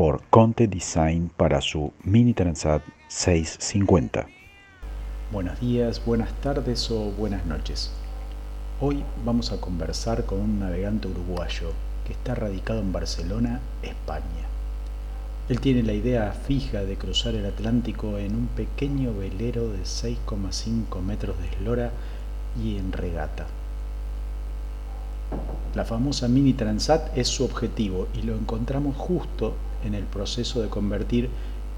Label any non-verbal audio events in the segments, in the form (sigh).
por Conte Design para su Mini Transat 650. Buenos días, buenas tardes o buenas noches. Hoy vamos a conversar con un navegante uruguayo que está radicado en Barcelona, España. Él tiene la idea fija de cruzar el Atlántico en un pequeño velero de 6,5 metros de eslora y en regata. La famosa Mini Transat es su objetivo y lo encontramos justo en el proceso de convertir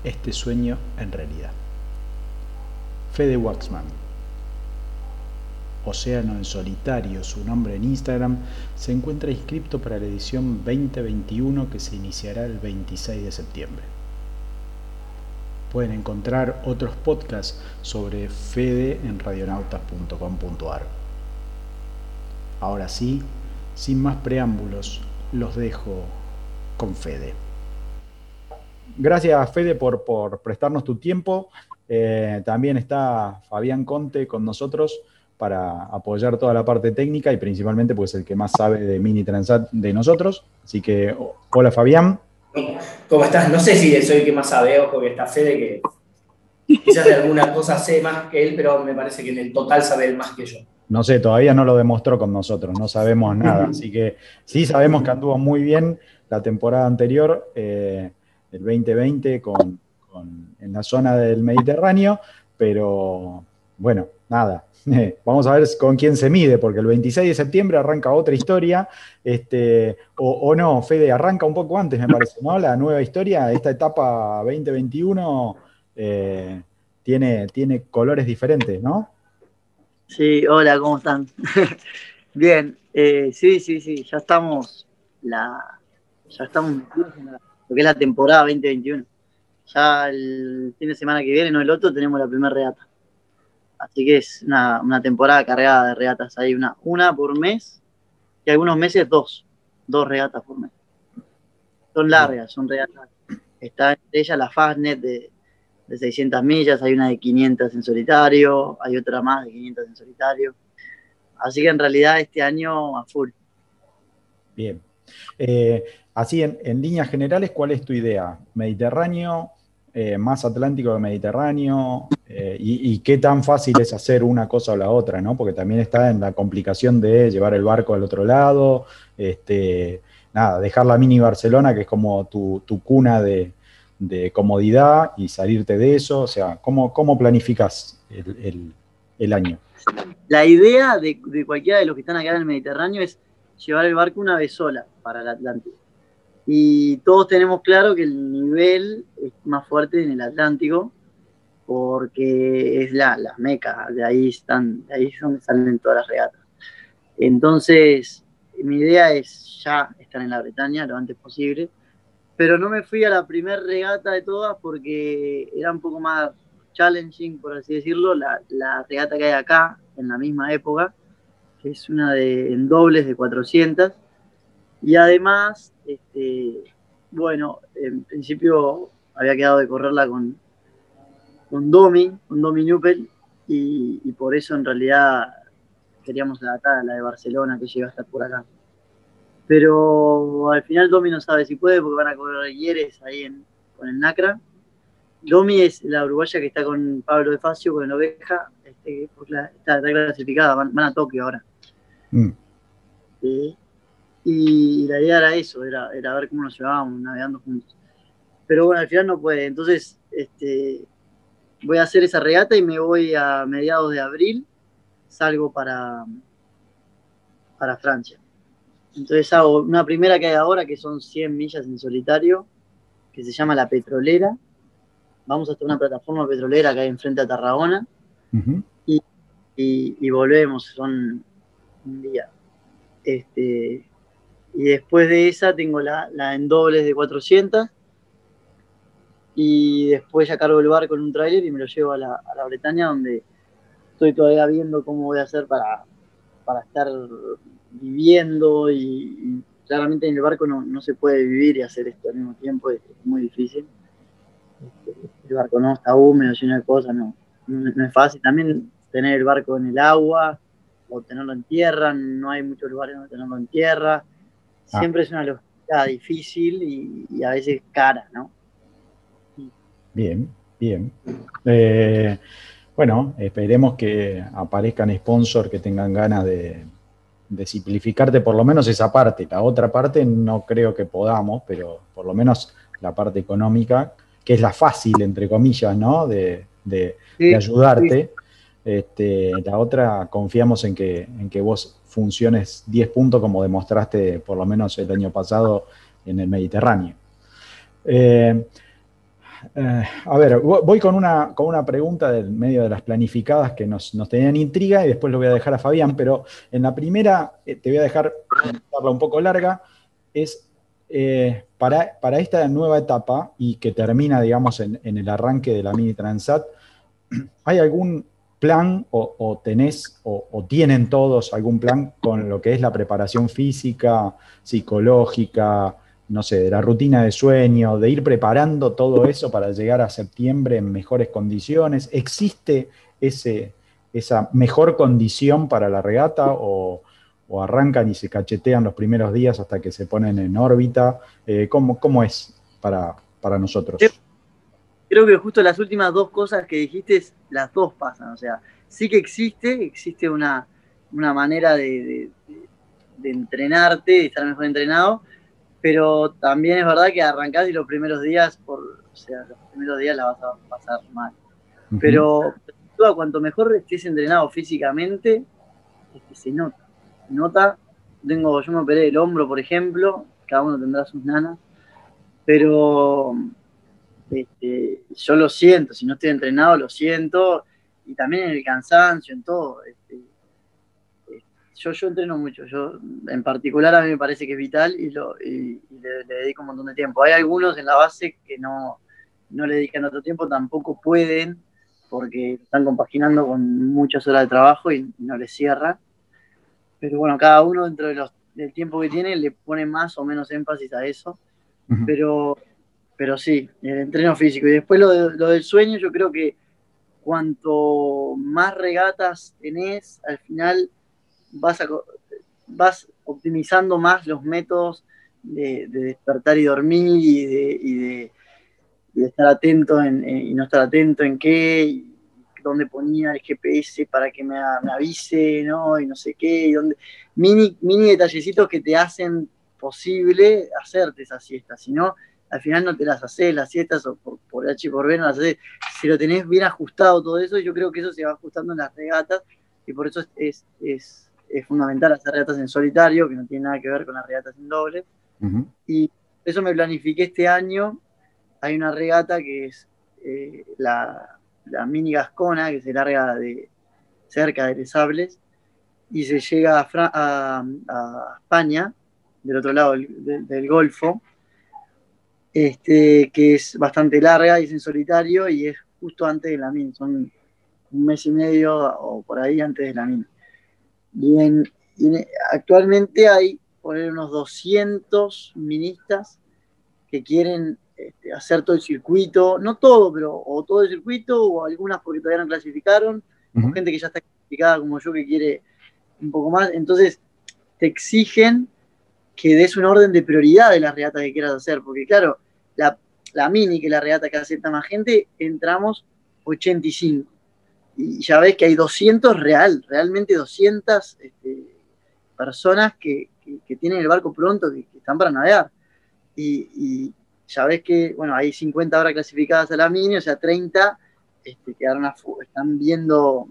este sueño en realidad. Fede Waxman. Océano en Solitario, su nombre en Instagram, se encuentra inscripto para la edición 2021 que se iniciará el 26 de septiembre. Pueden encontrar otros podcasts sobre Fede en radionautas.com.ar. Ahora sí, sin más preámbulos, los dejo con Fede. Gracias, Fede, por, por prestarnos tu tiempo. Eh, también está Fabián Conte con nosotros para apoyar toda la parte técnica y principalmente pues el que más sabe de Mini Transat de nosotros. Así que, hola Fabián. ¿Cómo estás? No sé si soy el que más sabe, ojo que está Fede, que quizás de alguna cosa sé más que él, pero me parece que en el total sabe él más que yo. No sé, todavía no lo demostró con nosotros, no sabemos nada. (laughs) Así que sí sabemos que anduvo muy bien la temporada anterior. Eh, el 2020 con, en la zona del Mediterráneo, pero bueno, nada. (laughs) Vamos a ver con quién se mide, porque el 26 de septiembre arranca otra historia, este, o, no, Fede, arranca un poco antes, me parece, ¿no? La nueva historia, esta etapa 2021 eh, tiene, tiene colores diferentes, ¿no? Sí, hola, ¿cómo están? (laughs) Bien, eh, sí, sí, sí, ya estamos, la, ya estamos en la que es la temporada 2021. Ya el fin de semana que viene, no el otro, tenemos la primera regata. Así que es una, temporada cargada de regatas. Hay una, una por mes y algunos meses dos. Dos regatas por mes. Son largas, son regatas. Está entre ellas la Fastnet de, de 600 millas, hay una de 500 en solitario, hay otra más de 500 en solitario. Así que en realidad este año a full. Bien. Eh, Así, en, líneas generales, ¿cuál es tu idea? ¿Mediterráneo? Eh, ¿Más Atlántico que Mediterráneo? Eh, y, qué tan fácil es hacer una cosa o la otra? ¿no? Porque también está en la complicación de llevar el barco al otro lado, este, nada, dejar la mini Barcelona, que es como tu, cuna de, comodidad, y salirte de eso. O sea, ¿cómo, cómo planificas el, año? La idea de, de cualquiera de los que están acá en el Mediterráneo es llevar el barco una vez sola para el Atlántico. Y todos tenemos claro que el nivel es más fuerte en el Atlántico, porque es la, la meca, de ahí, están, de ahí es donde salen todas las regatas. Entonces, mi idea es ya estar en la Bretaña lo antes posible, pero no me fui a la primera regata de todas porque era un poco más challenging, por así decirlo, la, la regata que hay acá, en la misma época, que es una de, en dobles de 400, y además, este, bueno, en principio había quedado de correrla con, con Domi, con Domi Nupel, y, por eso en realidad queríamos adaptar a la de Barcelona que llega a estar por acá. Pero al final Domi no sabe si puede porque van a correr Guieres ahí con el Nacra. Domi es la uruguaya que está con Pablo de Facio, con el Oveja, este, está, clasificada, van, a Tokio ahora. Mm. Y la idea era eso, era, era ver cómo nos llevábamos navegando juntos. Pero bueno, al final no puede. Entonces, este, voy a hacer esa regata y me voy a mediados de abril. Salgo para, para Francia. Entonces hago una primera que hay ahora, que son 100 millas en solitario, que se llama La Petrolera. Vamos hasta una plataforma petrolera que hay enfrente a Tarragona. y, y, volvemos, son un día. Este, y después de esa tengo la, en dobles de 400. y después ya cargo el barco en un tráiler y me lo llevo a la, a la Bretaña donde estoy todavía viendo cómo voy a hacer para, para estar viviendo y, claramente en el barco no, no, se puede vivir y hacer esto al mismo tiempo, es, muy difícil. Este, el barco no está húmedo, lleno de cosas, no, no, es fácil. También tener el barco en el agua o tenerlo en tierra, no hay muchos lugares donde tenerlo en tierra. Ah. Siempre es una logística difícil y, y a veces cara, ¿no? Bien, bien. Eh, bueno, esperemos que aparezcan sponsors que tengan ganas de, simplificarte por lo menos esa parte. La otra parte no creo que podamos, pero por lo menos la parte económica, que es la fácil, entre comillas, ¿no? De, ayudarte. Este, la otra, confiamos en que, en que vos funciones 10 puntos como demostraste por lo menos el año pasado en el Mediterráneo. Eh, eh, a ver, voy con una, con una pregunta del medio de las planificadas que nos, tenían intriga y después lo voy a dejar a Fabián, pero en la primera eh, te voy a dejar darla un poco larga, es para, para, esta nueva etapa y que termina, digamos, en, el arranque de la Mini Transat, (clears throat) ¿hay algún plan o, tenés o, tienen todos algún plan con lo que es la preparación física, psicológica, no sé, de la rutina de sueño, de ir preparando todo eso para llegar a septiembre en mejores condiciones? ¿Existe ese, esa mejor condición para la regata o, arrancan y se cachetean los primeros días hasta que se ponen en órbita? Eh, ¿cómo, es para, para nosotros? Creo que justo las últimas dos cosas que dijiste, las dos pasan. O sea, sí que existe, existe una, manera de, de entrenarte, de estar mejor entrenado, pero también es verdad que arrancás y los primeros días, por, o sea, los primeros días la vas a pasar mal. Pero cuanto mejor estés entrenado físicamente, este, se nota. Se nota, tengo, yo me operé el hombro, por ejemplo, cada uno tendrá sus nanas, pero este, yo lo siento, si no estoy entrenado lo siento, y también en el cansancio, en todo. Este, yo, yo entreno mucho, yo en particular a mí me parece que es vital y, lo, le, dedico un montón de tiempo. Hay algunos en la base que no, no le dedican otro tiempo, tampoco pueden, porque están compaginando con muchas horas de trabajo y no les cierra. Pero bueno, cada uno dentro de los, del tiempo que tiene le pone más o menos énfasis a eso. pero, pero sí, el entreno físico. Y después lo, del sueño, yo creo que cuanto más regatas tenés, al final vas, vas optimizando más los métodos de, despertar y dormir y de, estar atento en, y no estar atento en qué, y dónde ponía el GPS para que me, avise, ¿no? Y no sé qué, y dónde, mini, mini detallecitos que te hacen posible hacerte esa siesta, si no, al final no te las haces las siestas o por, H y por B no las haces. Si lo tenés bien ajustado todo eso, yo creo que eso se va ajustando en las regatas y por eso es, es es fundamental hacer regatas en solitario, que no tiene nada que ver con las regatas en doble. Y eso me planifiqué este año. Hay una regata que es eh, la, mini Gascona, que se larga de cerca de Les Sables, y se llega a, España, del otro lado del, Golfo, este, que es bastante larga y es en solitario y es justo antes de la mini, son un mes y medio o por ahí antes de la mini. Bien, actualmente hay unos 200 ministas que quieren este, hacer todo el circuito, no todo, pero o todo el circuito o algunas porque todavía no clasificaron, o gente que ya está clasificada como yo que quiere un poco más. Entonces, te exigen que des un orden de prioridad de la regata que quieras hacer, porque claro, la, la mini, que es la regata que acepta más gente, entramos 85 y ya ves que hay 200 real, realmente 200 este, personas que, tienen el barco pronto, que, están para navegar. Y, ya ves que, bueno, hay 50 horas clasificadas a la mini, o sea, 30 este, quedaron están viendo,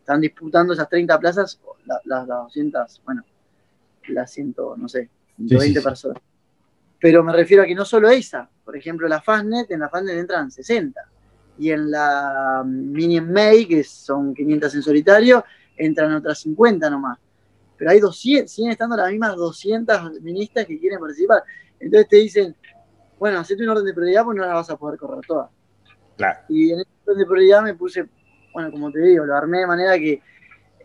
están disputando esas 30 plazas, las 200, bueno, las 100, no sé, 120 personas. Pero me refiero a que no solo esa, por ejemplo, la Fastnet, en la Fastnet entran 60 y en la Mini May, que son 500 en solitario, entran otras 50 nomás. Pero hay 200, siguen estando las mismas 200 ministas que quieren participar. Entonces te dicen, bueno, hacete un orden de prioridad porque no la vas a poder correr toda. Claro. Y en ese orden de prioridad me puse, bueno, como te digo, lo armé de manera que,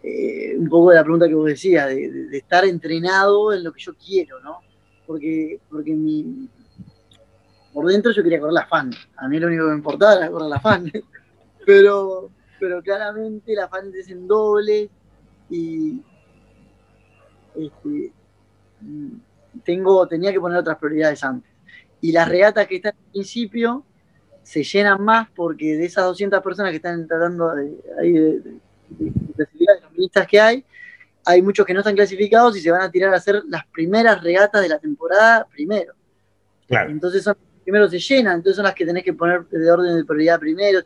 eh, un poco de la pregunta que vos decías, de, estar entrenado en lo que yo quiero, ¿no? Porque, porque mi, por dentro yo quería correr la fan. A mí lo único que me importaba era correr la fan. (laughs) Pero, pero claramente la fan es en doble y este, tengo, tenía que poner otras prioridades antes. Y las regatas que están al principio se llenan más porque de esas 200 personas que están tratando de, de- de ministas que hay, hay muchos que no están clasificados y se van a tirar a hacer las primeras regatas de la temporada primero. Claro. Entonces son primero se llenan, entonces son las que tenés que poner de orden de prioridad primero.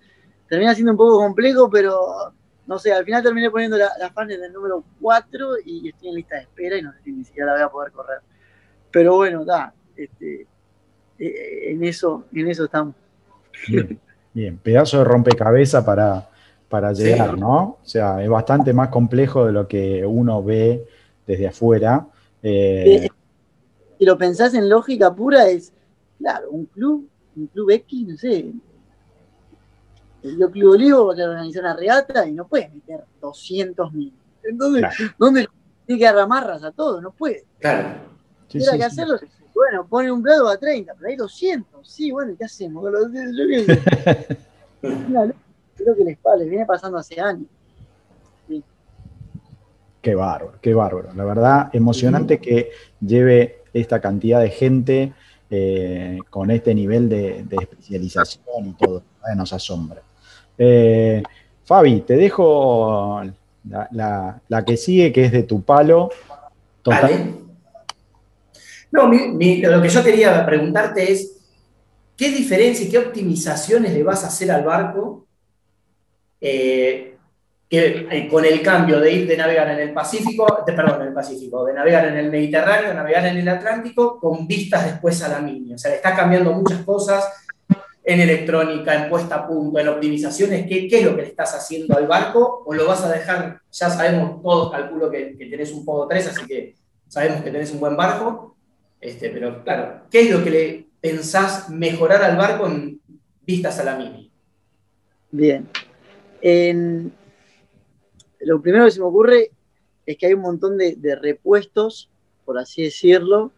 Termina siendo un poco complejo, pero no sé, al final terminé poniendo la, la fan en el número 4 y estoy en lista de espera y no sé si ni siquiera la voy a poder correr. Pero bueno, da, este, eh, en eso, en eso estamos. Bien, bien. pedazo de rompecabezas para, para Sí. llegar, ¿no? O sea, es bastante más complejo de lo que uno ve desde afuera. Eh, Eh, Si lo pensás en lógica pura, es, claro, un club, un club X, no sé. El Club Olivo va a organizar una regata y no puede meter 200 mil. Entonces, Claro. ¿dónde tiene que dar amarras a todo? No puede. Claro. sí, Tiene sí, que sí. hacerlo. Bueno, pone un plato a 30, pero hay 200. Sí, bueno, ¿qué hacemos? Yo qué sé. Creo que les, les viene pasando hace años. Qué bárbaro, qué bárbaro. La verdad, emocionante que lleve esta cantidad de gente eh, con este nivel de, de especialización y todo. Nos asombra. Eh, Fabi, te dejo la, la- la que sigue, que es de tu palo. Total. Vale. No, mi- mi- lo que yo quería preguntarte es, ¿qué diferencia y qué optimizaciones le vas a hacer al barco eh, que, con el cambio de ir de navegar en el Pacífico, de- perdón, en el Pacífico, de navegar en el Mediterráneo, de navegar en el Atlántico, con vistas después a la mini? O sea, le está cambiando muchas cosas en electrónica, en puesta a punto, en optimizaciones. ¿Qué, qué es lo que le estás haciendo al barco? ¿O lo vas a dejar? Ya sabemos todos, calculo que, que tenés un Podo 3, así que sabemos que tenés un buen barco, este, pero claro, ¿qué es lo que le pensás mejorar al barco en vistas a la mini? Bien. Lo primero que se me ocurre es que hay un montón de, repuestos, por así decirlo,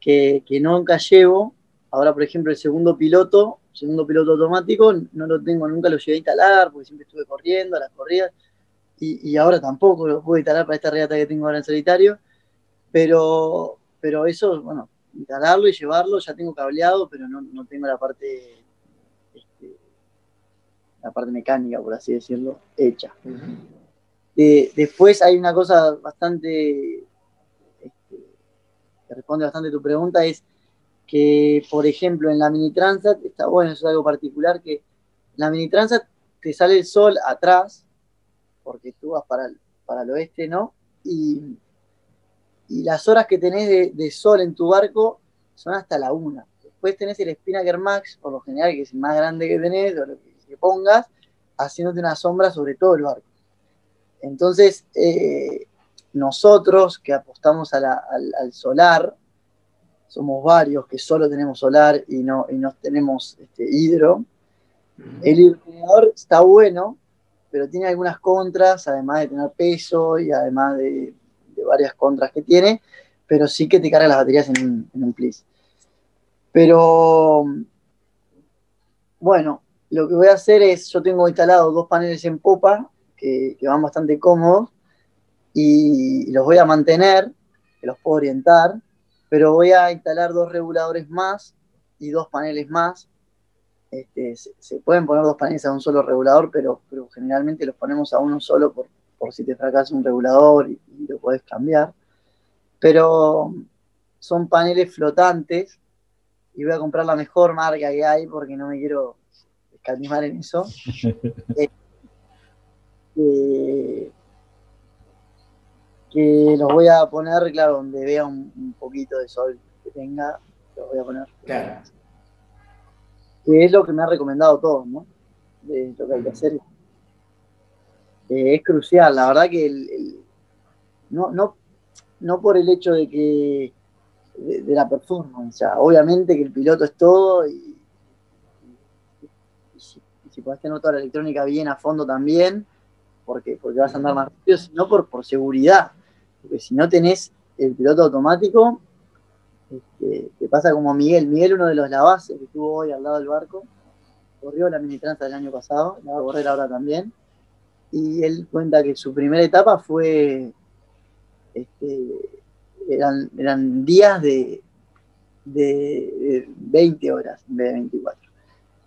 que, que nunca llevo. Ahora, por ejemplo, el segundo piloto, segundo piloto automático, no lo tengo, nunca lo llevé a instalar, porque siempre estuve corriendo a las corridas, y, ahora tampoco lo puedo instalar para esta regata que tengo ahora en solitario, pero, pero eso, bueno, instalarlo y llevarlo, ya tengo cableado, pero no, no tengo la parte la parte mecánica, por así decirlo, hecha. Eh, después hay una cosa bastante, este, que responde bastante a tu pregunta, es que, por ejemplo, en la mini Transat, está bueno, eso es algo particular, que en la mini Transat te sale el sol atrás, porque tú vas para el, para el oeste, ¿no? Y, y las horas que tenés de, de sol en tu barco son hasta la una. Después tenés el Spinnaker Max, por lo general, que es el más grande que tenés, o lo que, que pongas, haciéndote una sombra sobre todo el barco. Entonces, eh, nosotros que apostamos a la- al, al solar, somos varios que solo tenemos solar y no, y no tenemos este, hidro. El iluminador está bueno, pero tiene algunas contras, además de tener peso y además de, de varias contras que tiene, pero sí que te carga las baterías en en un plis. Pero, bueno, lo que voy a hacer es, yo tengo instalado dos paneles en popa que, van bastante cómodos y los voy a mantener, que los puedo orientar, pero voy a instalar dos reguladores más y dos paneles más. Este, se, pueden poner dos paneles a un solo regulador, pero, pero generalmente los ponemos a uno solo por, por si te fracasa un regulador y, y lo podés cambiar. Pero son paneles flotantes y voy a comprar la mejor marca que hay porque no me quiero escatimar en eso. (laughs) Eh, eh, que los voy a poner, claro, donde vea un, un poquito de sol que tenga, los voy a poner. Claro. Que es lo que me ha recomendado todo, ¿no? De lo que hay que hacer. Eh, es crucial, la verdad que el, el- no, no, no por el hecho de que de, la performance. obviamente que el piloto es todo y, si, podés tener toda la electrónica bien a fondo también, porque, porque vas a andar más rápido, sino por, por seguridad. Porque si no tenés el piloto automático, este, te pasa como Miguel. Miguel, uno de los lavases que estuvo hoy al lado del barco, corrió la mini transa del año pasado, la va a correr ahora también. Y él cuenta que su primera etapa fue. Este, eran, eran días de, de 20 horas en vez de 24.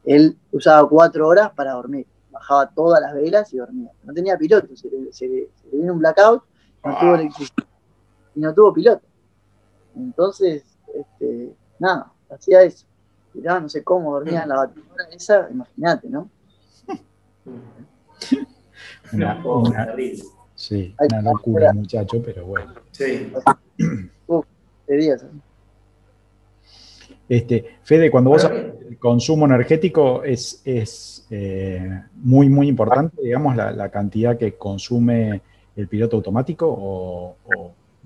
Él usaba 4 horas para dormir. Bajaba todas las velas y dormía. No tenía piloto, se le, vino un blackout, no tuvo electricidad y no tuvo piloto. Entonces, este, nada, hacía eso. Mirá, no sé cómo dormía en la batidora esa, imagínate, ¿no? Una, una, sí, una locura, muchacho, pero bueno. Sí. Uf, de días. Este, Fede, cuando vos el consumo energético es, es eh, muy, muy importante, digamos, la, cantidad que consume el piloto automático o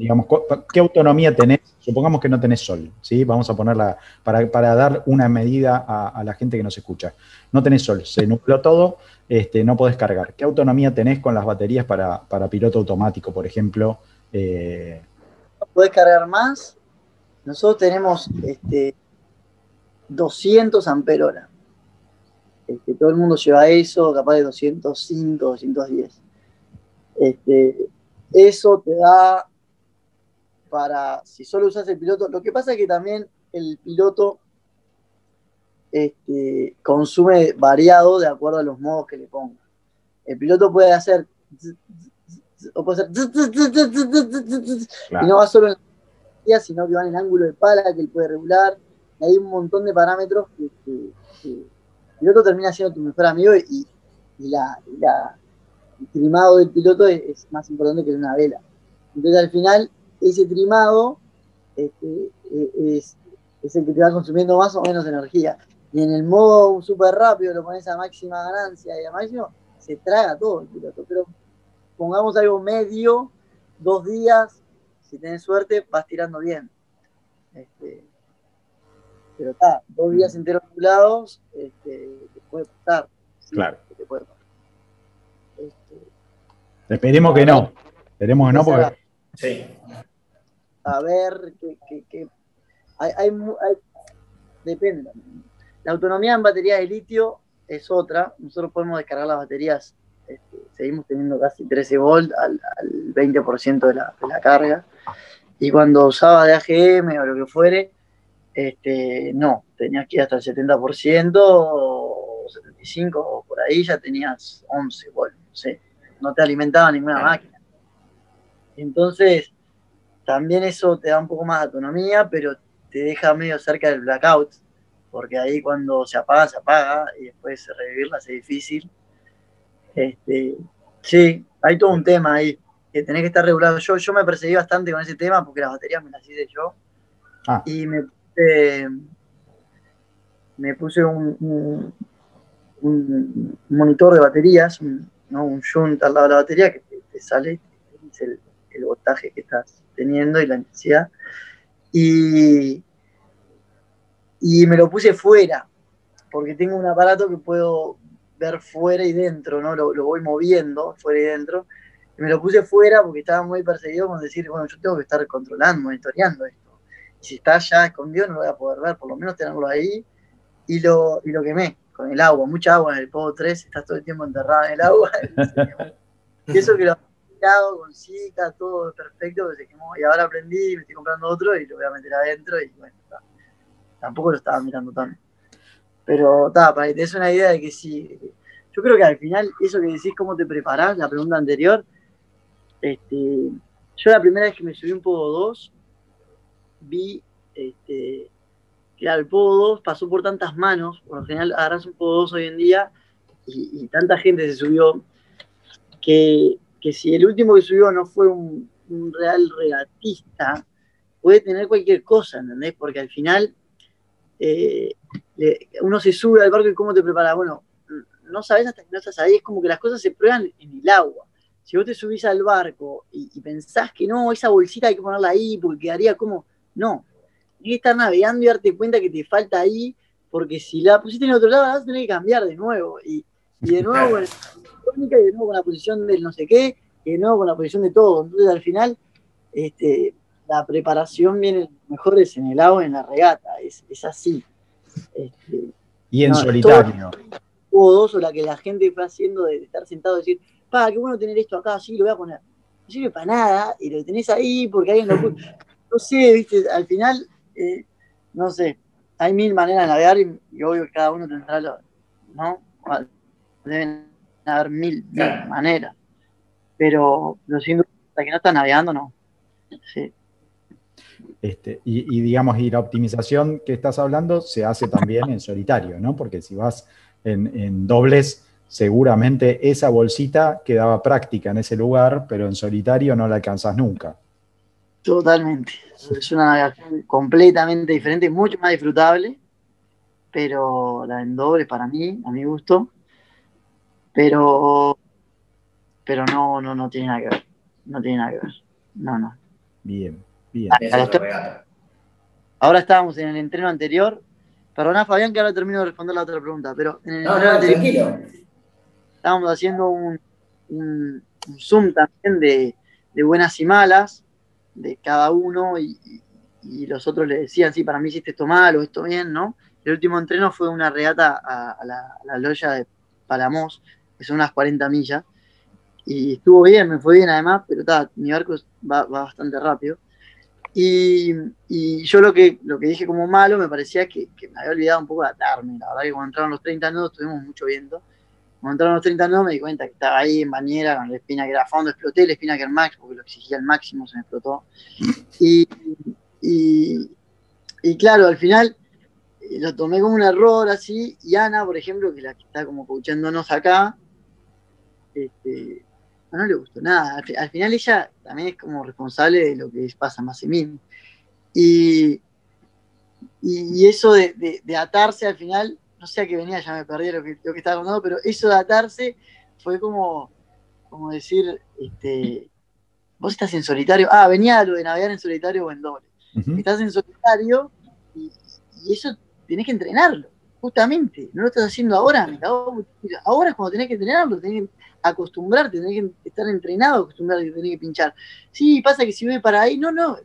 digamos, ¿qué autonomía tenés? Supongamos que no tenés sol, ¿sí? Vamos a ponerla para, dar una medida a, la gente que nos escucha. No tenés sol, se nubló todo, este, no podés cargar. ¿Qué autonomía tenés con las baterías para, piloto automático, por ejemplo? Eh... ¿Podés cargar más? Nosotros tenemos este, 200 amperes hora. Este, todo el mundo lleva eso, capaz de 205, 210. Este, eso te da para, si solo usas el piloto, lo que pasa es que también el piloto este, consume variado de acuerdo a los modos que le ponga. El piloto puede hacer o puede hacer y no va solo en la sino que va en el ángulo de pala que él puede regular. Hay un montón de parámetros que, el piloto termina siendo tu mejor amigo y, la, el trimado del piloto es, es, más importante que una vela. Entonces al final ese trimado este, e, es, el que te va consumiendo más o menos energía. Y en el modo súper rápido lo pones a máxima ganancia y a máximo, se traga todo el piloto. Pero pongamos algo medio, dos días, si tenés suerte, vas tirando bien. Este, pero está, dos días enteros nublados, este, te puede pasar. claro. Esperemos que no. Esperemos que no, porque. Sí a ver que, hay, hay, depende. La autonomía en baterías de litio es otra. Nosotros podemos descargar las baterías, este, seguimos teniendo casi 13 volt al, 20% de la, de la, carga. Y cuando usaba de AGM o lo que fuere, este, no, tenías que ir hasta el 70% o 75% o por ahí ya tenías 11 volt, no sé, no te alimentaba ninguna máquina. Entonces, también eso te da un poco más de autonomía, pero te deja medio cerca del blackout, porque ahí cuando se apaga, se apaga, y después revivirla es difícil. Este, sí, hay todo un tema ahí, que tenés que estar regulado. Yo, yo me perseguí bastante con ese tema, porque las baterías me las hice yo, ah. y me puse, me puse un, monitor de baterías, un, ¿no? un shunt al lado de la batería, que te, sale, el, el voltaje que estás teniendo y la necesidad. Y, y me lo puse fuera, porque tengo un aparato que puedo ver fuera y dentro, ¿no? Lo, voy moviendo fuera y dentro. Y me lo puse fuera porque estaba muy perseguido con decir, bueno, yo tengo que estar controlando, monitoreando esto. Si está ya escondido no lo voy a poder ver, por lo menos tenerlo ahí. Y lo, y lo quemé con el agua, mucha agua en el Pogo 3, estás todo el tiempo enterrado en el agua. (laughs) eso que lo con Zika, todo perfecto, se quemó. Y ahora aprendí, me estoy comprando otro y lo voy a meter adentro y bueno, tampoco lo estaba mirando tanto. Pero está, para que te des una idea de que sí. Yo creo que al final, eso que decís, cómo te preparás, la pregunta anterior, este, yo la primera vez que me subí un Pogo 2, vi este, que el Pogo 2 pasó por tantas manos, por lo general agarras un Pogo 2 hoy en día y, y tanta gente se subió que que si el último que subió no fue un, real regatista, puede tener cualquier cosa, ¿entendés? Porque al final eh, uno se sube al barco y cómo te prepara. Bueno, no sabes hasta que no estás ahí, es como que las cosas se prueban en el agua. Si vos te subís al barco y, pensás que no, esa bolsita hay que ponerla ahí porque quedaría como. No, que estar navegando y darte cuenta que te falta ahí, porque si la pusiste en otro lado, la vas a tener que cambiar de nuevo. Y, de nuevo con la y de nuevo con la posición del no sé qué, y de nuevo con la posición de todo. Entonces al final, este, la preparación viene mejor es en el agua, en la regata, es, así. Este, y en solitario. Hubo dos o la que la gente fue haciendo de estar sentado y decir, pa, qué bueno tener esto acá, sí, lo voy a poner. No sirve para nada, y lo tenés ahí porque alguien lo No sé, viste, al final, eh, no sé, hay mil maneras de navegar y, obvio que cada uno tendrá lo, ¿no? Deben haber mil, maneras. Pero lo siento, hasta que no está navegando, no. Sí. Este, y, digamos, y la optimización que estás hablando se hace también en solitario, ¿no? Porque si vas en, dobles, seguramente esa bolsita quedaba práctica en ese lugar, pero en solitario no la alcanzas nunca. Totalmente. Es una navegación completamente diferente, mucho más disfrutable, pero la en doble para mí, a mi gusto, pero pero no, no, no tiene nada que ver. No tiene nada que ver. No, no. Bien, bien. Ahora estábamos en el entreno anterior. Perdona, Fabián, que ahora termino de responder la otra pregunta, pero en el no, no, tranquilo. Estábamos haciendo un, un, zoom también de, de, buenas y malas de cada uno y, y, los otros le decían, sí, para mí hiciste esto mal o esto bien, ¿no? El último entreno fue una regata a, la, a la loya de Palamos, que son unas 40 millas, y estuvo bien, me fue bien además, pero mi barco va, bastante rápido. Y, yo lo que, lo que dije como malo me parecía que, me había olvidado un poco de atarme. La verdad que cuando entraron los 30 nudos tuvimos mucho viento. Cuando entraron los 30 nudos me di cuenta que estaba ahí en bañera con la espina que era a fondo, exploté la espina que era max porque lo exigía al máximo, se me explotó. Y, y, claro, al final eh, lo tomé como un error así. Y Ana, por ejemplo, que es la que está como coachándonos acá, este, no, le gustó nada. Al, final ella también es como responsable de lo que pasa más en mí. Y, y, eso de, atarse al final, no sé a qué venía, ya me perdí lo que, lo que estaba contando, pero eso de atarse fue como, como decir, este, vos estás en solitario. Ah, venía lo de navegar en solitario o en doble. Estás en solitario y, y eso tenés que entrenarlo justamente, no lo estás haciendo ahora, Ahora es cuando tenés que entrenarlo, tenés que acostumbrarte, tenés que estar entrenado, acostumbrarte, tenés que pinchar. Sí, pasa que si voy para ahí, no, no,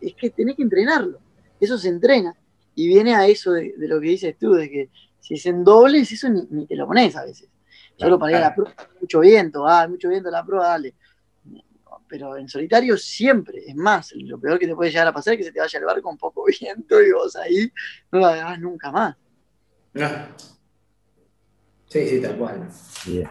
es que tenés que entrenarlo. Eso se entrena. Y viene a eso de, lo que dices tú, de que si es en dobles, eso ni, te lo pones a veces. Solo para ir a la prueba, mucho viento, ah, mucho viento la prueba, dale. Pero en solitario siempre, es más, lo peor que te puede llegar a pasar es que se te vaya el barco con poco (laughs) viento y vos ahí no lo hagas nunca más. Sí, sí, tal cual. Bien,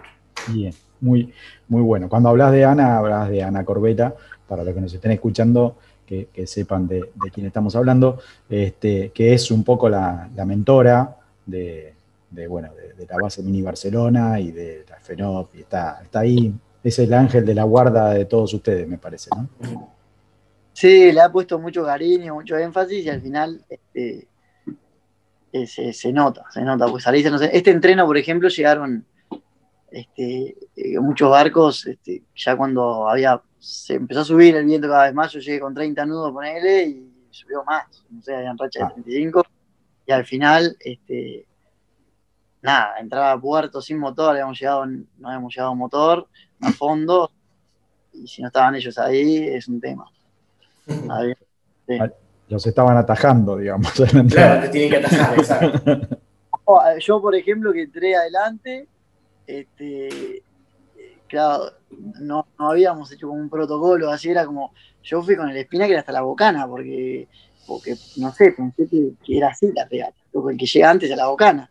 bien. Muy, muy bueno. Cuando hablas de Ana, hablas de Ana Corbeta, para los que nos estén escuchando, que, sepan de, quién estamos hablando, este, que es un poco la, mentora de, bueno, de, la base Mini Barcelona y de la FENOP, y está, está ahí, es el ángel de la guarda de todos ustedes, me parece, ¿no? Sí, le ha puesto mucho cariño, mucho énfasis y al final este, eh, se, nota, se nota, pues salís, no sé, este entreno, por ejemplo, llegaron este, eh, muchos barcos, este, ya cuando había, se empezó a subir el viento cada vez más, yo llegué con 30 nudos, ponele, y subió más, no sé, habían racha de 35, ah. Y al final, este, nada, entraba a puerto sin motor, habíamos llegado, no habíamos llegado a motor, a fondo, y si no estaban ellos ahí, es un tema. (laughs) los estaban atajando, digamos. Claro, (laughs) te tienen que atajar, exacto. Yo, por ejemplo, que entré adelante, este, claro, no, habíamos hecho como un protocolo, así era como, yo fui con el espina que era hasta la bocana, porque, porque no sé, pensé que, era así la regata, el que llega antes a la bocana.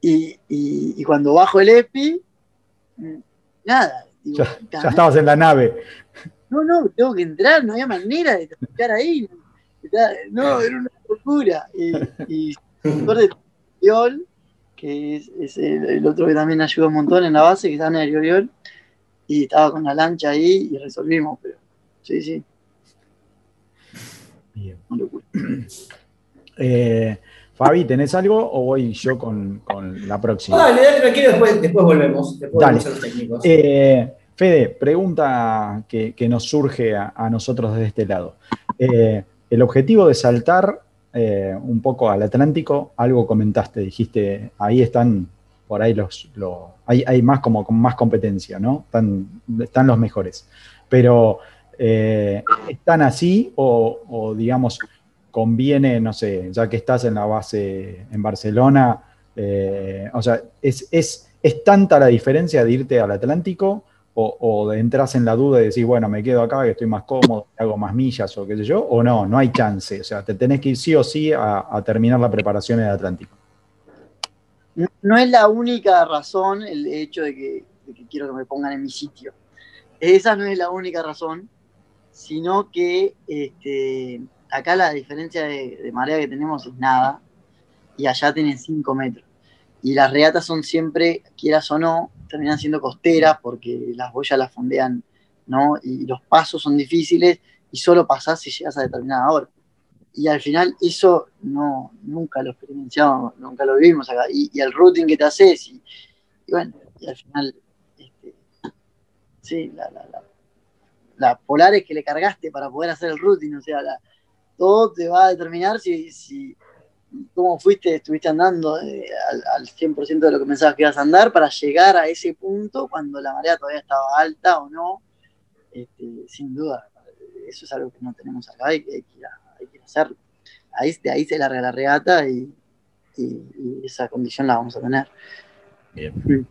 Y, y, cuando bajo el EPI, nada. ya, estabas en la nave. No, no, tengo que entrar, no había manera de estar ahí. No, era una locura. Y, y Oriol, que es, el, otro que también ayudó un montón en la base, que está en el Oriol, y estaba con la lancha ahí y resolvimos, pero sí, sí. Bien. Una locura. (clears throat) Eh, Fabi, ¿tenés algo o voy yo con, la próxima? Dale, dale, tranquilo, después, después volvemos. Después dale. los técnicos. Eh, Fede, pregunta que, nos surge a, nosotros desde este lado. Eh, el objetivo de saltar eh, un poco al Atlántico, algo comentaste, dijiste, ahí están por ahí los, hay, hay, más como más competencia, ¿no? Están, están los mejores. Pero eh, ¿están así o, digamos, conviene, no sé, ya que estás en la base en Barcelona, eh, o sea, ¿es, es, es tanta la diferencia de irte al Atlántico o, de entras en la duda y decir, bueno, me quedo acá que estoy más cómodo, hago más millas o qué sé yo, o no, no hay chance, o sea, te tenés que ir sí o sí a, terminar la preparación en el Atlántico. No, es la única razón el hecho de que, quiero que me pongan en mi sitio. Esa no es la única razón, sino que este, acá la diferencia de, de marea que tenemos es nada, y allá tienen 5 metros. Y las regatas son siempre, quieras o no, terminan siendo costeras porque las boyas las fondean, ¿no? Y los pasos son difíciles y solo pasás si llegas a determinada hora. Y al final eso no, nunca lo experimentamos, nunca lo vivimos acá. Y, el routing que te haces, y, bueno, y al final, este, sí, la, la, la, la, polares que le cargaste para poder hacer el routing, o sea, todo te va a determinar si, si cómo fuiste, estuviste andando eh, al, 100% de lo que pensabas que ibas a andar para llegar a ese punto cuando la marea todavía estaba alta o no. Este, sin duda, eso es algo que no tenemos acá y que hay que, hacerlo. Ahí, de ahí se larga la regata y, esa condición la vamos a tener. Bien.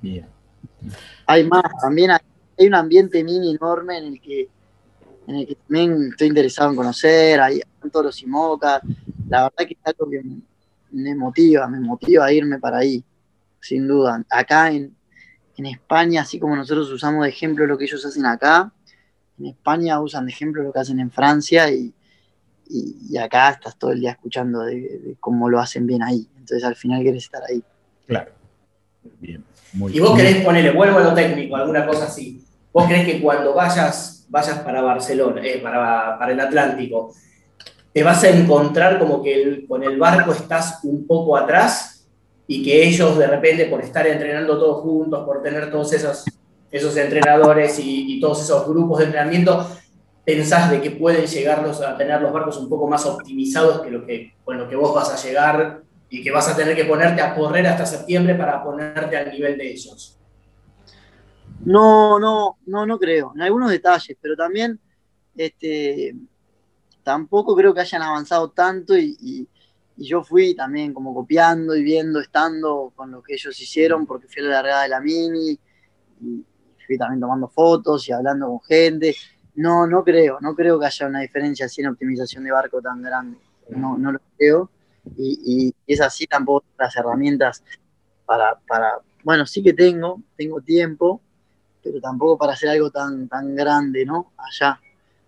Bien. Hay más, también hay un ambiente mini enorme en el que en el que también estoy interesado en conocer, hay todos los IMOCA, la verdad que es algo que me motiva, me motiva a irme para ahí, sin duda. Acá en, España, así como nosotros usamos de ejemplo lo que ellos hacen acá, en España usan de ejemplo lo que hacen en Francia y, acá estás todo el día escuchando de, cómo lo hacen bien ahí. Entonces al final quieres estar ahí. Claro. Bien. y vos querés ponerle, vuelvo a lo técnico, alguna cosa así. ¿Vos crees que cuando vayas vayas para Barcelona, eh, para, para, el Atlántico, te vas a encontrar como que con el barco estás un poco atrás y que ellos de repente por estar entrenando todos juntos, por tener todos esos, esos entrenadores y, todos esos grupos de entrenamiento, pensás de que pueden llegarlos a tener los barcos un poco más optimizados que lo que, con lo que vos vas a llegar y que vas a tener que ponerte a correr hasta septiembre para ponerte al nivel de ellos. No, no, no, no creo. En algunos detalles, pero también este, tampoco creo que hayan avanzado tanto y, yo fui también como copiando y viendo, estando con lo que ellos hicieron, porque fui a la largada de la mini y fui también tomando fotos y hablando con gente. No, no creo, no creo que haya una diferencia así en optimización de barco tan grande. No, no lo creo. Y, y es así tampoco las herramientas para, para, bueno, sí que tengo, tengo tiempo, pero tampoco para hacer algo tan, tan grande, ¿no? Allá.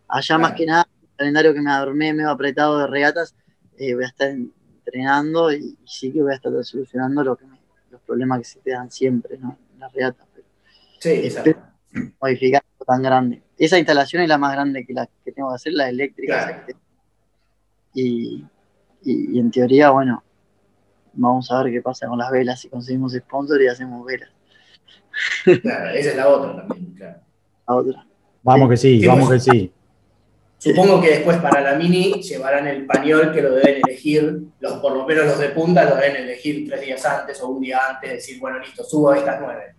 Allá más que nada, el calendario que me adormé medio apretado de regatas, eh, voy a estar entrenando y, sí que voy a estar solucionando lo que los problemas que se te dan siempre, ¿no? En las regatas. sí, exacto. Modificar algo tan grande. Esa instalación es la más grande que la que tengo que hacer, la eléctrica. Y, y, y en teoría, bueno, vamos a ver qué pasa con las velas, si conseguimos sponsor y hacemos velas. Claro, esa es la otra también, claro. La otra. Vamos que sí, vamos que sí. Supongo que después para la mini llevarán el pañol que lo deben elegir, los, por lo menos los de punta lo deben elegir tres días antes o un día antes, decir, bueno, listo, subo a estas nueve.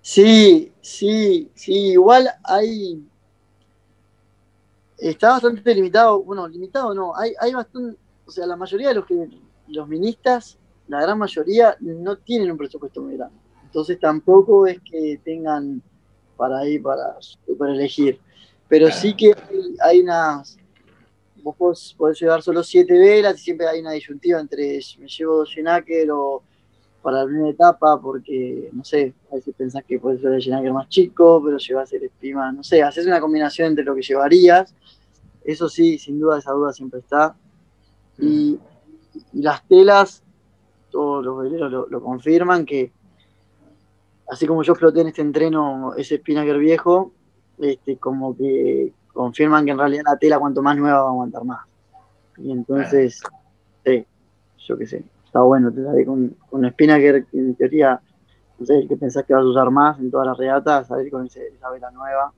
Sí, sí, sí, igual hay. Está bastante limitado, bueno, limitado no, hay, hay bastante, o sea, la mayoría de los que los ministas, la gran mayoría, no tienen un presupuesto muy grande. Entonces tampoco es que tengan para ahí para, para elegir. Pero sí que hay, unas. Vos podés, llevar solo siete velas y siempre hay una disyuntiva entre me llevo dos Shenaker o para la primera etapa, porque no sé, a veces pensás que puedes llevar el Shenaker más chico, pero llevas el espima, no sé, haces una combinación entre lo que llevarías. Eso sí, sin duda, esa duda siempre está. Y, las telas, todos los veleros lo confirman, que así como yo floté en este entreno ese Spinnaker viejo, este, como que confirman que en realidad la tela cuanto más nueva va a aguantar más. Y entonces, sí, yo qué sé, está bueno, te sale con, con Spinnaker que en teoría, no sé, el que pensás que vas a usar más en todas las regatas, salir con esa vela nueva.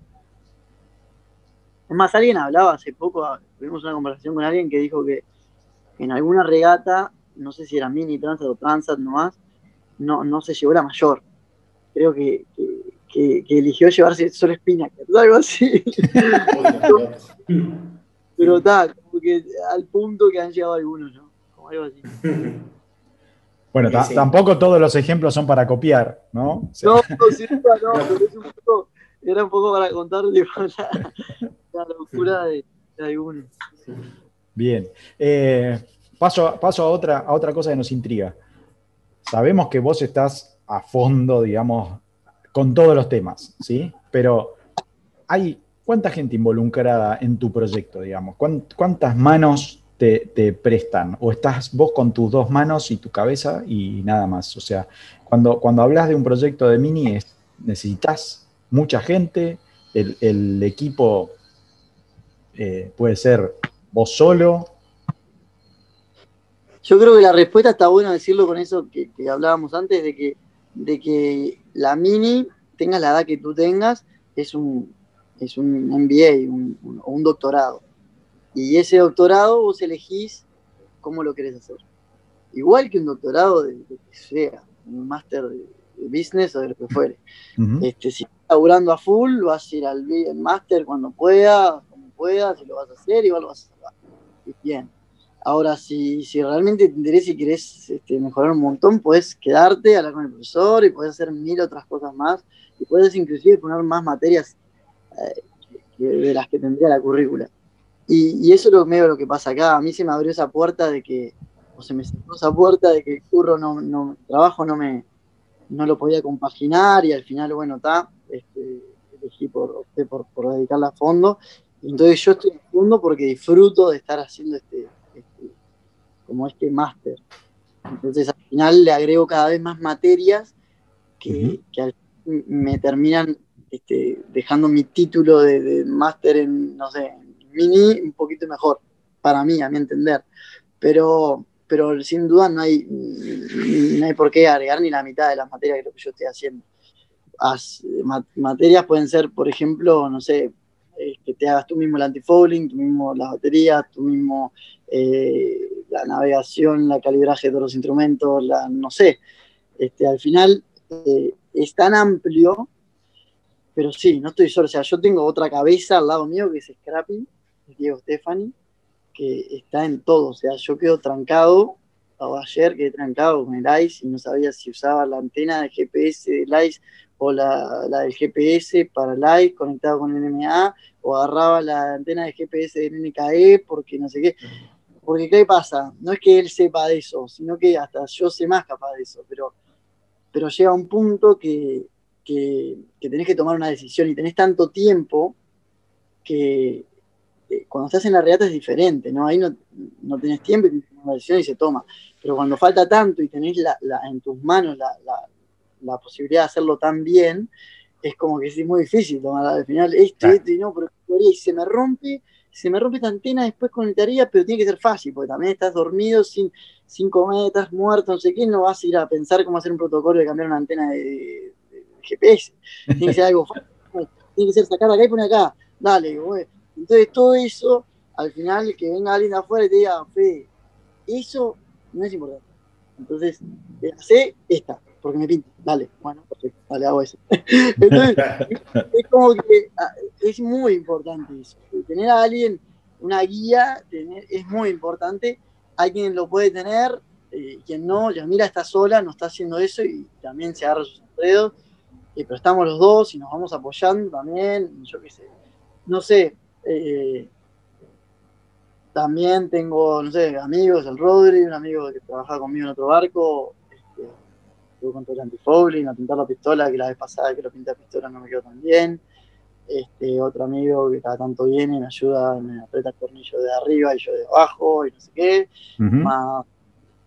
Es más, alguien hablaba hace poco, tuvimos una conversación con alguien que dijo que en alguna regata, no sé si era mini transat o transat nomás, no, no se llevó la mayor. Creo que, que, eligió llevarse solo Spinnaker, algo así. (laughs) Pero está, porque al punto que han llegado algunos, ¿no? Como algo así. Bueno, tampoco todos los ejemplos son para copiar, ¿no? no, no, sí, no, pero es un poco, era un poco para contar la, la locura de, algunos. Bien. Eh, paso, paso a, otra, a otra cosa que nos intriga. Sabemos que vos estás a fondo, digamos, con todos los temas, ¿sí? Pero hay cuánta gente involucrada en tu proyecto, digamos, cuántas manos te, prestan, o estás vos con tus dos manos y tu cabeza y nada más. O sea, cuando, cuando hablas de un proyecto de mini, necesitas mucha gente, el, equipo eh, puede ser vos solo. Yo creo que la respuesta está bueno decirlo con eso que, que hablábamos antes, de que de que la mini, tengas la edad que tú tengas, es un, es un MBA o un, doctorado. Y ese doctorado vos elegís cómo lo querés hacer. Igual que un doctorado de, que sea, un máster de, business o de lo que fuere. este, si estás laburando a full, vas a ir al máster cuando puedas, como puedas, si lo vas a hacer, igual lo vas a hacer. Bien. Ahora, si, si realmente te interesa y querés este, mejorar un montón, puedes quedarte, hablar con el profesor y puedes hacer mil otras cosas más. Y puedes inclusive poner más materias eh, de las que tendría la currícula. Y, eso es lo, medio lo que pasa acá. A mí se me abrió esa puerta de que, o se me cerró esa puerta de que el curro no, no trabajo no me no lo podía compaginar y al final, bueno, está, este, elegí por, por, por dedicarla a fondo. Entonces yo estoy a fondo porque disfruto de estar haciendo este, como este máster. Entonces al final le agrego cada vez más materias que, me terminan este, dejando mi título de, máster en, no sé, mini un poquito mejor, para mí, a mi entender. Pero, pero sin duda no hay, no hay por qué agregar ni la mitad de las materias que, yo estoy haciendo. materias pueden ser, por ejemplo, no sé, eh, que te hagas tú mismo el antifouling, tú mismo las baterías, tú mismo eh, la navegación, la calibraje de los instrumentos, la, no sé. Este, al final eh, es tan amplio, pero sí, no estoy solo. O sea, yo tengo otra cabeza al lado mío que es Scrappy, Diego Stefani, que está en todo. O sea, yo quedo trancado, o ayer quedé trancado con el ICE y no sabía si usaba la antena de GPS del ICE o la, del GPS para el ICE conectado con el NMA, o agarraba la antena de GPS del NKE porque no sé qué. Porque ¿qué pasa? No es que él sepa de eso, sino que hasta yo sé más capaz de eso, pero, pero llega un punto que, que, tenés que tomar una decisión y tenés tanto tiempo que cuando estás en la regata es diferente, ¿no? Ahí no, no tenés tiempo y tenés una decisión y se toma. Pero cuando falta tanto y tenés la, en tus manos la, la, posibilidad de hacerlo tan bien, es como que es muy difícil tomar al final este, este, y no, pero y se me rompe, se me rompe esta antena después con el tarea, pero tiene que ser fácil, porque también estás dormido, sin, sin comer, estás muerto, no sé qué, no vas a ir a pensar cómo hacer un protocolo de cambiar una antena de, GPS. Tiene que ser algo fácil, tiene que ser sacar acá y poner acá, dale. Entonces todo eso, al final, que venga alguien de afuera y te diga, fe, eso no es importante. Entonces, hace esta, porque me pinta. Dale, bueno, perfecto, dale, hago eso. (laughs) Entonces, es como que ah, es muy importante eso. Tener a alguien, una guía, es muy importante. Hay quien lo puede tener, eh, quien no, mira está sola, no está haciendo eso y también se agarra sus dedos. Eh, pero estamos los dos y nos vamos apoyando también, yo qué sé. No sé, eh, también tengo, no sé, amigos, el Rodri, un amigo que trabaja conmigo en otro barco, estuve con todo el antifouling, a pintar la pistola, que la vez pasada que lo pinté a pistola no me quedó tan bien. Este, otro amigo que cada tanto viene me ayuda, me aprieta el tornillo de arriba y yo de abajo y no sé qué. Más,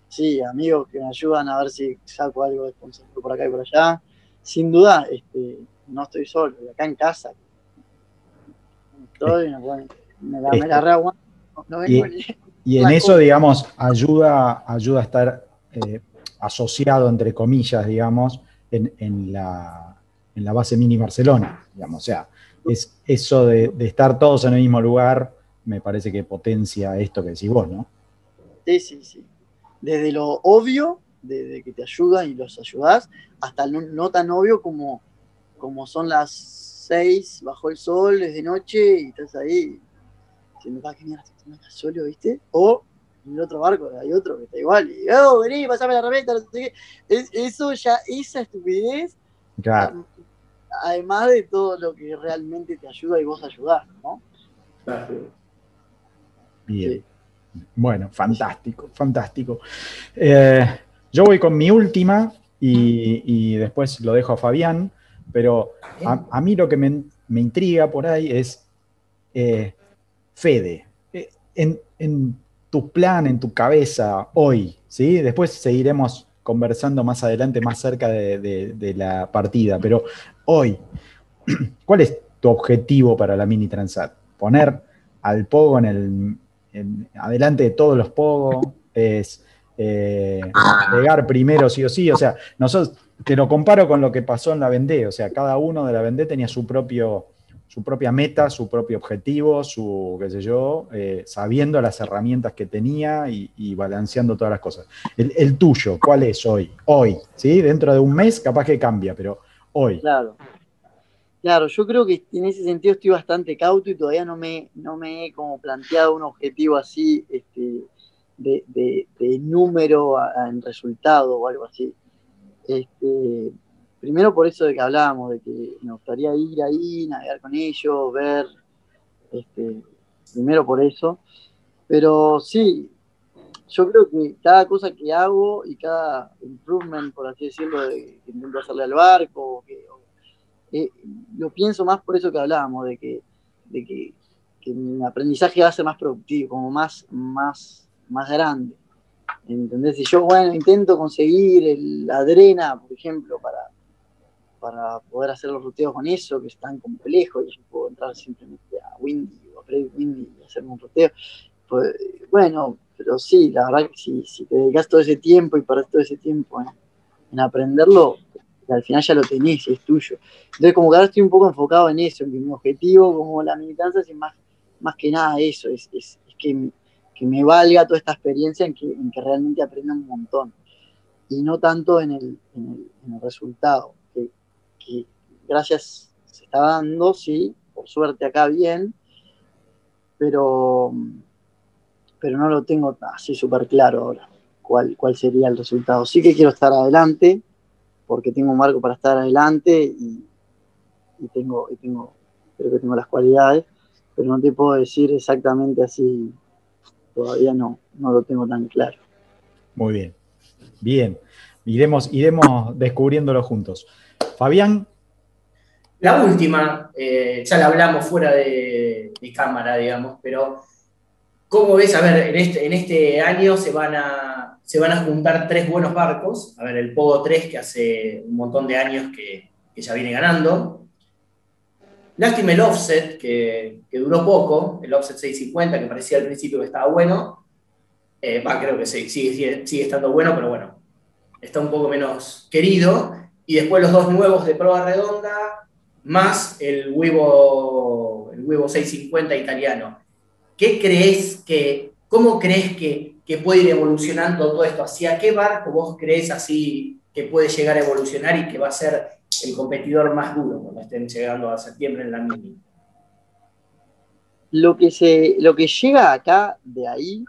sí, amigos que me ayudan a ver si saco algo de por acá y por allá. Sin duda, este, no estoy solo, acá en casa. Estoy, me, la, me la No, y, y, en eso, digamos, ayuda, ayuda a estar eh, asociado, entre comillas, digamos, en, la, base mini Barcelona, digamos. O sea, es eso de, estar todos en el mismo lugar, me parece que potencia esto que decís vos, ¿no? Sí, sí, sí. Desde lo obvio, desde que te ayudan y los ayudás, hasta no, tan obvio como, como son las seis bajo el sol, es de noche y estás ahí diciendo, va, que mierda, estás solo, ¿viste? O en el otro barco hay otro que está igual, y, oh, vení, pasame la herramienta, no sé qué. Es, eso ya, esa estupidez, Claro. además de todo lo que realmente te ayuda y vos ayudás, ¿no? Claro. Bien. Bueno, fantástico, fantástico. Eh, yo voy con mi última y, y después lo dejo a Fabián, pero a, a mí lo que me, me intriga por ahí es eh, Fede. eh, En, en tu plan, en tu cabeza, hoy, ¿sí? Después seguiremos conversando más adelante, más cerca de, de- de la partida, pero hoy, (clears throat) ¿cuál es tu objetivo para la Mini Transat? ¿Poner al Pogo en el, adelante de todos los Pogos? ¿Es eh, llegar primero sí o sí? O sea, nosotros, te lo comparo con lo que pasó en la Vendée, o sea, cada uno de la Vendée tenía su propio su propia meta, su propio objetivo, su, qué sé yo, eh, sabiendo las herramientas que tenía y, balanceando todas las cosas. El, tuyo, ¿cuál es hoy? Hoy, ¿sí? Dentro de un mes capaz que cambia, pero hoy. Claro. Claro, yo creo que en ese sentido estoy bastante cauto y todavía no me, no me he como planteado un objetivo así este, de, de- número en resultado o algo así. Este, primero por eso de que hablábamos, de que me gustaría ir ahí, navegar con ellos, ver, este, primero por eso. Pero sí, yo creo que cada cosa que hago y cada improvement, por así decirlo, de, que intento hacerle al barco, que, eh, lo pienso más por eso que hablábamos, de que, de que, que mi aprendizaje va a ser más productivo, como más, más, más grande. ¿Entendés? Si yo, bueno, intento conseguir el adrena, por ejemplo, para, para poder hacer los ruteos con eso, que es tan complejo, y yo puedo entrar simplemente a Windy o a Predict Windy y hacerme un ruteo, pues bueno, pero sí, la verdad que si, si te dedicas todo ese tiempo y perdés todo ese tiempo en, en aprenderlo, al final ya lo tenés, es tuyo. Entonces, como que ahora estoy un poco enfocado en eso, en que mi objetivo como la militancia es más, más que nada eso, es, es- es que, que me valga toda esta experiencia en que, en que realmente aprenda un montón. Y no tanto en el, en el, en el resultado, que, gracias se está dando, sí, por suerte acá bien, pero, pero no lo tengo así súper claro ahora cuál, cuál sería el resultado. Sí que quiero estar adelante, porque tengo un marco para estar adelante y, y tengo, y tengo, creo que tengo las cualidades, pero no te puedo decir exactamente así, todavía no, no lo tengo tan claro. Muy bien. Bien. Iremos, iremos descubriéndolo juntos. Fabián, La última, eh, ya la hablamos fuera de, cámara, digamos, pero ¿cómo ves? A ver, en este, en este año se van, a, se van a juntar tres buenos barcos. A ver, el Pogo 3, que hace un montón de años que, ya viene ganando. Lástima el offset, que, que duró poco, el offset 650, que parecía al principio que estaba bueno. Eh, va, creo que sí, sigue, sigue estando bueno, pero bueno, está un poco menos querido. Y después los dos nuevos de prueba redonda, más el huevo, el huevo 650 italiano. ¿Qué crees que, cómo crees que, que puede ir evolucionando todo esto? ¿Hacia qué barco vos crees así que puede llegar a evolucionar y que va a ser el competidor más duro cuando estén llegando a septiembre en la mini? Lo que, se, lo que llega acá de ahí,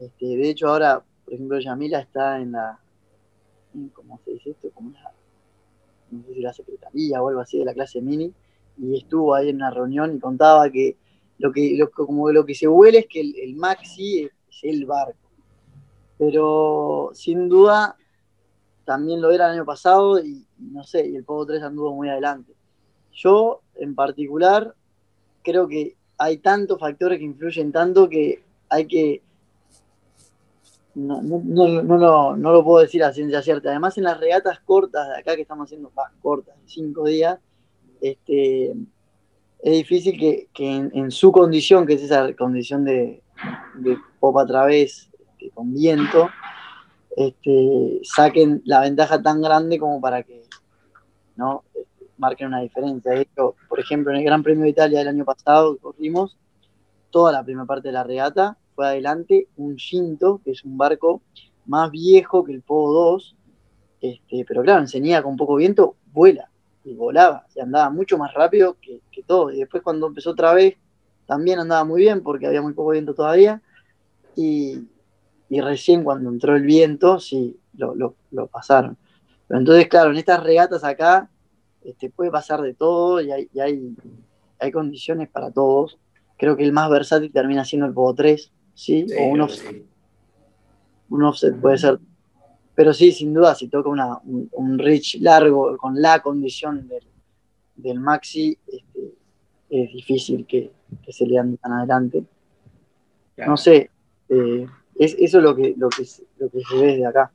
este, de hecho ahora, por ejemplo, Yamila está en la, ¿cómo se dice esto? Como no sé si la secretaría o algo así de la clase mini, y estuvo ahí en una reunión y contaba que lo que, lo, como lo que se huele es que el, maxi es, el barco. Pero sin duda también lo era el año pasado y, y no sé, y el Pogo 3 anduvo muy adelante. Yo, en particular, creo que hay tantos factores que influyen tanto que hay que. No, no, no, lo, no lo puedo decir a ciencia cierta. Además, en las regatas cortas de acá que estamos haciendo, más cortas, cinco días, este, es difícil que, que en, su condición, que es esa condición de, popa a través este, con viento, este, saquen la ventaja tan grande como para que no marquen una diferencia. De hecho, por ejemplo, en el Gran Premio de Italia del año pasado corrimos, toda la primera parte de la regata, fue adelante un Shinto, que es un barco más viejo que el Pogo 2, este, pero claro, enseñaba con poco viento, vuela, y volaba, y andaba mucho más rápido que, todo. Y después cuando empezó otra vez, también andaba muy bien porque había muy poco viento todavía, y, recién cuando entró el viento, sí, lo, pasaron. Pero entonces, claro, en estas regatas acá este, puede pasar de todo y hay, hay, condiciones para todos. Creo que el más versátil termina siendo el Pogo 3, ¿sí? o un offset. Un offset puede ser. Pero sí, sin duda, si toca una, un, reach largo con la condición del, maxi, este, es difícil que, se le ande tan adelante. No sé, eh, es, eso es lo que, lo, que, lo que se ve desde acá.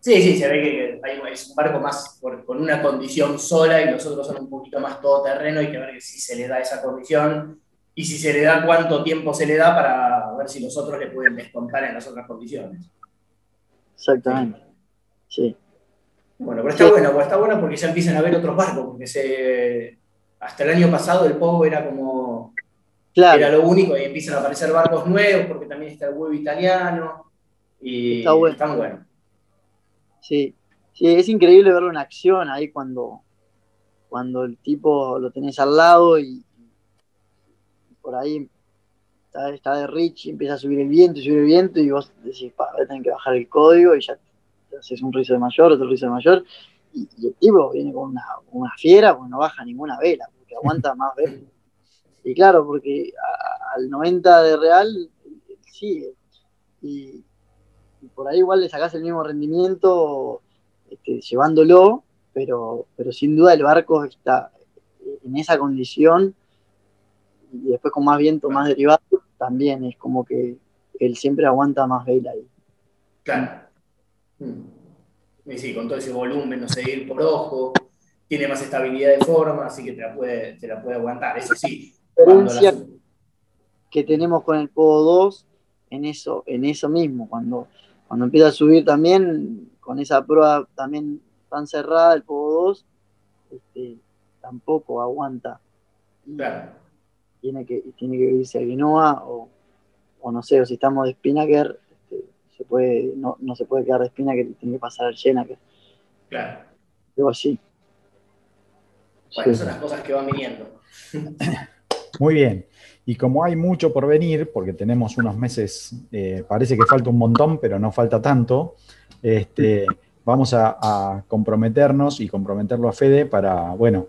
Sí, sí, se ve que hay, es un barco más con una condición sola y los otros son un poquito más todoterreno. Hay que ver si se le da esa condición y si se le da cuánto tiempo se le da para ver si los otros le pueden descontar en las otras condiciones. Exactamente. Sí. Bueno, pero está bueno, está bueno porque ya empiezan a ver otros barcos, porque se, hasta el año pasado el Pogo era como claro. era lo único y empiezan a aparecer barcos nuevos porque también está el huevo italiano y está, bueno. está muy bueno. Sí. sí, es increíble verlo en acción ahí cuando, cuando el tipo lo tenés al lado y, por ahí está, de Rich y empieza a subir el viento y subir el viento y vos decís, pa, voy a que bajar el código y ya haces un rizo de mayor, otro rizo de mayor y, el tipo viene con una, fiera pues no baja ninguna vela, porque aguanta más vela. Y claro, porque al 90 de real sigue. Y, por ahí igual le sacás el mismo rendimiento este, llevándolo, pero, pero sin duda el barco está en esa condición y después con más viento, más derivado, también es como que él siempre aguanta más vela ahí. Claro. Mm. Y sí, con todo ese volumen, no sé, ir por ojo, tiene más estabilidad de forma, así que te la puede, te la puede aguantar. Eso sí. Diferencia que tenemos con el Pogo 2 en eso, en eso mismo, cuando, cuando empieza a subir también, con esa prueba también tan cerrada, el Pogo 2, este, tampoco aguanta. Claro tiene que, tiene que irse a Guinoa o, no sé, o si estamos de Spinnaker, este, se puede, no, se puede quedar de Spinnaker y tiene que pasar al Schenaker. Claro. Algo así. Bueno, son las cosas que van viniendo. (laughs) Muy bien. Y como hay mucho por venir, porque tenemos unos meses, eh, parece que falta un montón, pero no falta tanto, este, vamos a, a, comprometernos y comprometerlo a Fede para, bueno,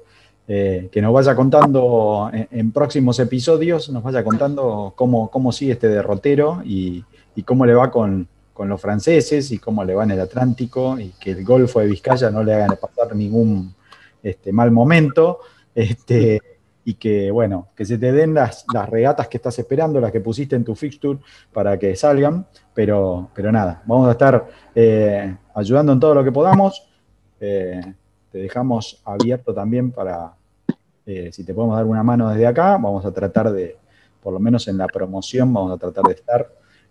eh, que nos vaya contando en, próximos episodios, nos vaya contando cómo, cómo sigue este derrotero y, cómo le va con, los franceses y cómo le va en el Atlántico y que el Golfo de Vizcaya no le hagan pasar ningún este, mal momento. Este, y que, bueno, que se te den las, regatas que estás esperando, las que pusiste en tu fixture para que salgan, pero, pero nada, vamos a estar eh, ayudando en todo lo que podamos. Eh, te dejamos abierto también para, eh, si te podemos dar una mano desde acá, vamos a tratar de, por lo menos en la promoción, vamos a tratar de estar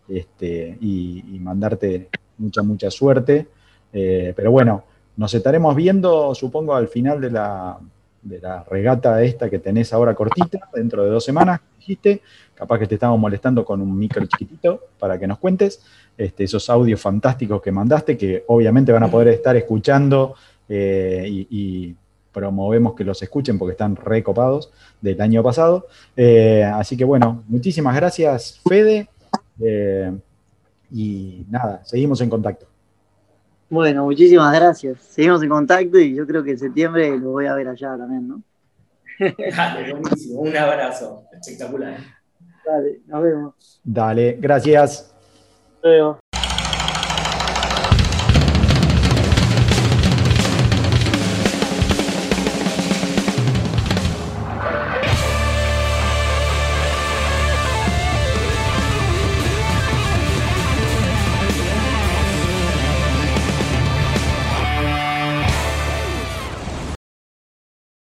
este, y, mandarte mucha, mucha suerte. Eh, pero bueno, nos estaremos viendo, supongo, al final de la, de la regata esta que tenés ahora cortita, dentro de dos semanas, dijiste. Capaz que te estamos molestando con un micro chiquitito para que nos cuentes este, esos audios fantásticos que mandaste, que obviamente van a poder estar escuchando eh, y promovemos que los escuchen porque están recopados del año pasado. Eh, así que bueno, muchísimas gracias, Fede. Eh, y nada, seguimos en contacto. Bueno, muchísimas gracias. Seguimos en contacto y yo creo que en septiembre lo voy a ver allá también, ¿no? (laughs) Dale, buenísimo. Un abrazo. Espectacular. Dale, nos vemos. Dale, gracias. Nos vemos.